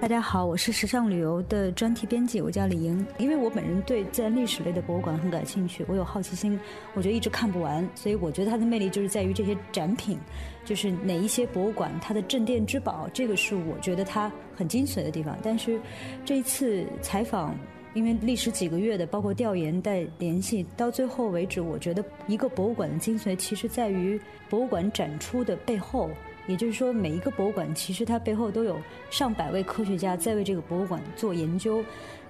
大家好，我是时尚旅游的专题编辑，我叫李莹。因为我本人对自然历史类的博物馆很感兴趣，我有好奇心，我觉得一直看不完，所以我觉得它的魅力就是在于这些展品，就是哪一些博物馆它的镇店之宝，这个是我觉得它很精髓的地方。但是这一次采访，因为历时几个月的，包括调研带联系，到最后为止，我觉得一个博物馆的精髓其实在于博物馆展出的背后。也就是说，每一个博物馆其实它背后都有上百位科学家在为这个博物馆做研究，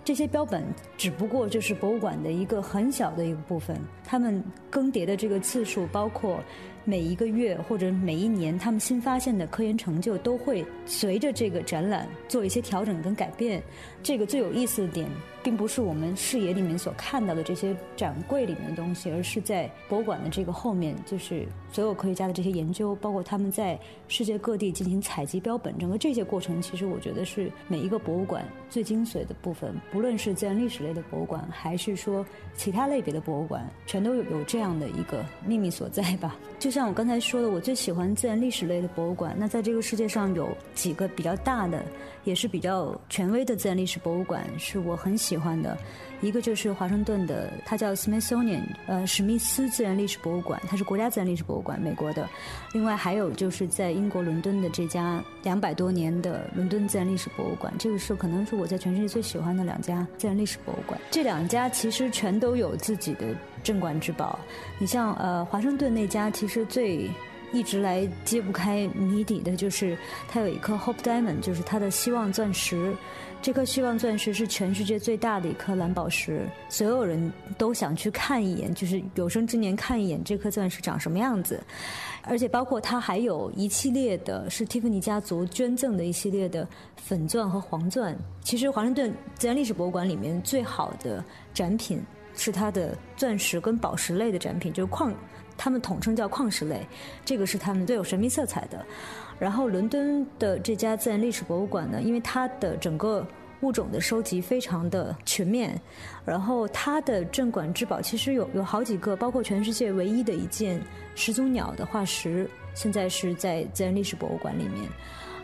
这些标本只不过就是博物馆的一个很小的一个部分，它们更迭的这个次数，包括每一个月或者每一年他们新发现的科研成就，都会随着这个展览做一些调整跟改变。这个最有意思的点。并不是我们视野里面所看到的这些展柜里面的东西，而是在博物馆的这个后面，就是所有科学家的这些研究，包括他们在世界各地进行采集标本，整个这些过程，其实我觉得是每一个博物馆最精髓的部分。不论是自然历史类的博物馆，还是说其他类别的博物馆，全都有有这样的一个秘密所在吧。就就像我刚才说的，我最喜欢自然历史类的博物馆。那在这个世界上有几个比较大的，也是比较权威的自然历史博物馆，是我很。喜欢的一个就是华盛顿的，它叫 Smithsonian，呃，史密斯自然历史博物馆，它是国家自然历史博物馆，美国的。另外还有就是在英国伦敦的这家两百多年的伦敦自然历史博物馆，这个是可能是我在全世界最喜欢的两家自然历史博物馆。这两家其实全都有自己的镇馆之宝。你像呃华盛顿那家，其实最一直来揭不开谜底的就是它有一颗 Hope Diamond，就是它的希望钻石。这颗希望钻石是全世界最大的一颗蓝宝石，所有人都想去看一眼，就是有生之年看一眼这颗钻石长什么样子。而且包括它还有一系列的，是蒂芙尼家族捐赠的一系列的粉钻和黄钻。其实华盛顿自然历史博物馆里面最好的展品是它的钻石跟宝石类的展品，就是矿，他们统称叫矿石类，这个是他们最有神秘色彩的。然后，伦敦的这家自然历史博物馆呢，因为它的整个物种的收集非常的全面，然后它的镇馆之宝其实有有好几个，包括全世界唯一的一件始祖鸟的化石，现在是在自然历史博物馆里面。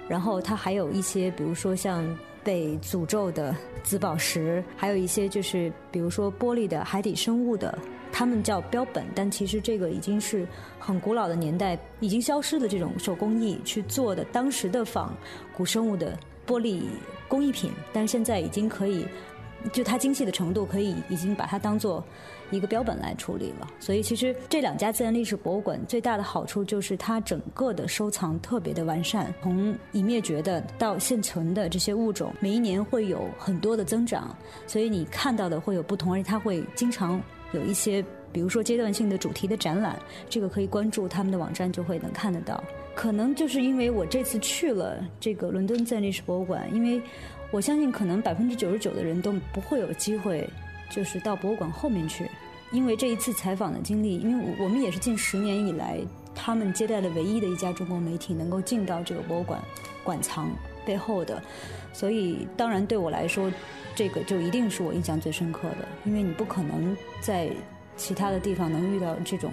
然后它还有一些，比如说像被诅咒的紫宝石，还有一些就是比如说玻璃的海底生物的。他们叫标本，但其实这个已经是很古老的年代，已经消失的这种手工艺去做的当时的仿古生物的玻璃工艺品，但现在已经可以，就它精细的程度可以已经把它当做一个标本来处理了。所以其实这两家自然历史博物馆最大的好处就是它整个的收藏特别的完善，从已灭绝的到现存的这些物种，每一年会有很多的增长，所以你看到的会有不同，而且它会经常。有一些，比如说阶段性的主题的展览，这个可以关注他们的网站就会能看得到。可能就是因为我这次去了这个伦敦自然历史博物馆，因为我相信可能百分之九十九的人都不会有机会，就是到博物馆后面去。因为这一次采访的经历，因为我们也是近十年以来他们接待的唯一的一家中国媒体能够进到这个博物馆馆藏背后的，所以当然对我来说。这个就一定是我印象最深刻的，因为你不可能在其他的地方能遇到这种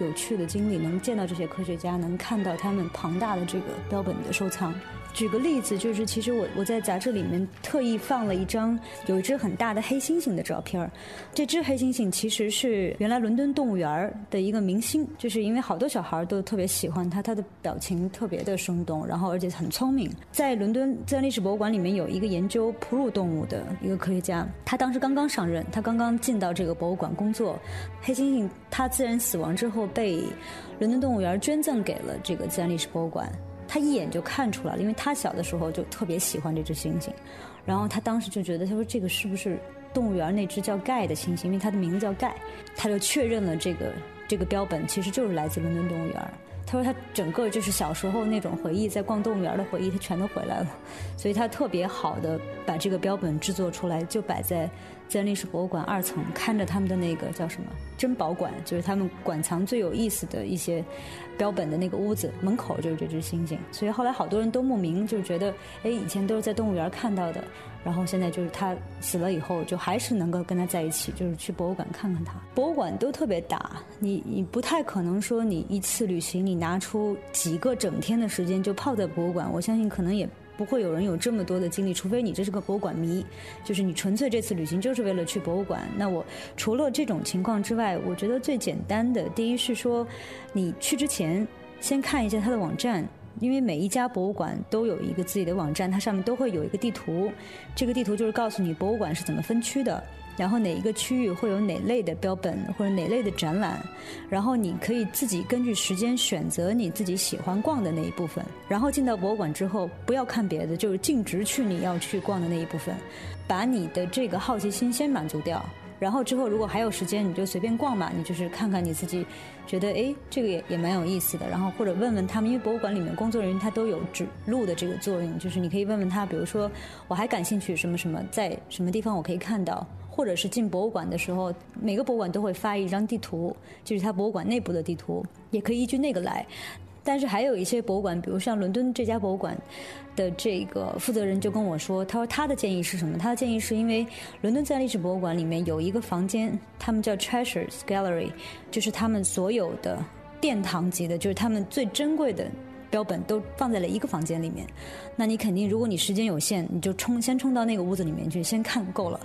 有趣的经历，能见到这些科学家，能看到他们庞大的这个标本的收藏。举个例子，就是其实我我在杂志里面特意放了一张有一只很大的黑猩猩的照片儿。这只黑猩猩其实是原来伦敦动物园的一个明星，就是因为好多小孩都特别喜欢它，它的表情特别的生动，然后而且很聪明。在伦敦自然历史博物馆里面有一个研究哺乳动物的一个科学家，他当时刚刚上任，他刚刚进到这个博物馆工作。黑猩猩它自然死亡之后被伦敦动物园捐赠给了这个自然历史博物馆。他一眼就看出来了，因为他小的时候就特别喜欢这只猩猩，然后他当时就觉得，他说这个是不是动物园那只叫盖的猩猩？因为它的名字叫盖，他就确认了这个这个标本其实就是来自伦敦动物园。他说他整个就是小时候那种回忆，在逛动物园的回忆，他全都回来了，所以他特别好的把这个标本制作出来，就摆在。在历史博物馆二层看着他们的那个叫什么珍宝馆，就是他们馆藏最有意思的一些标本的那个屋子，门口就是这只猩猩。所以后来好多人都慕名，就觉得，哎，以前都是在动物园看到的，然后现在就是他死了以后，就还是能够跟他在一起，就是去博物馆看看他。博物馆都特别大，你你不太可能说你一次旅行你拿出几个整天的时间就泡在博物馆，我相信可能也。不会有人有这么多的精力，除非你这是个博物馆迷，就是你纯粹这次旅行就是为了去博物馆。那我除了这种情况之外，我觉得最简单的，第一是说，你去之前先看一下它的网站，因为每一家博物馆都有一个自己的网站，它上面都会有一个地图，这个地图就是告诉你博物馆是怎么分区的。然后哪一个区域会有哪类的标本或者哪类的展览，然后你可以自己根据时间选择你自己喜欢逛的那一部分。然后进到博物馆之后，不要看别的，就是径直去你要去逛的那一部分，把你的这个好奇心先满足掉。然后之后如果还有时间，你就随便逛嘛，你就是看看你自己觉得哎这个也也蛮有意思的。然后或者问问他们，因为博物馆里面工作人员他都有指路的这个作用，就是你可以问问他，比如说我还感兴趣什么什么，在什么地方我可以看到。或者是进博物馆的时候，每个博物馆都会发一张地图，就是它博物馆内部的地图，也可以依据那个来。但是还有一些博物馆，比如像伦敦这家博物馆的这个负责人就跟我说，他说他的建议是什么？他的建议是因为伦敦自然历史博物馆里面有一个房间，他们叫 Treasures Gallery，就是他们所有的殿堂级的，就是他们最珍贵的。标本都放在了一个房间里面，那你肯定，如果你时间有限，你就冲先冲到那个屋子里面去，先看够了，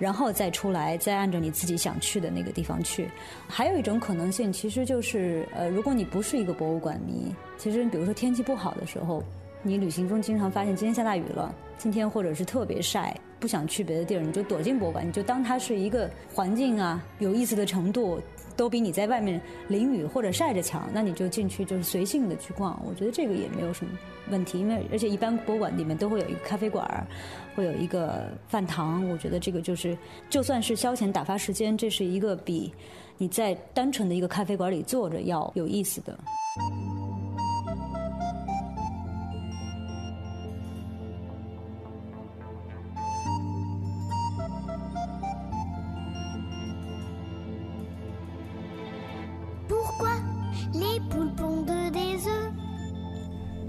然后再出来，再按照你自己想去的那个地方去。还有一种可能性，其实就是，呃，如果你不是一个博物馆迷，其实比如说天气不好的时候，你旅行中经常发现今天下大雨了，今天或者是特别晒，不想去别的地儿，你就躲进博物馆，你就当它是一个环境啊，有意思的程度。都比你在外面淋雨或者晒着强，那你就进去就是随性的去逛，我觉得这个也没有什么问题，因为而且一般博物馆里面都会有一个咖啡馆，会有一个饭堂，我觉得这个就是就算是消遣打发时间，这是一个比你在单纯的一个咖啡馆里坐着要有意思的。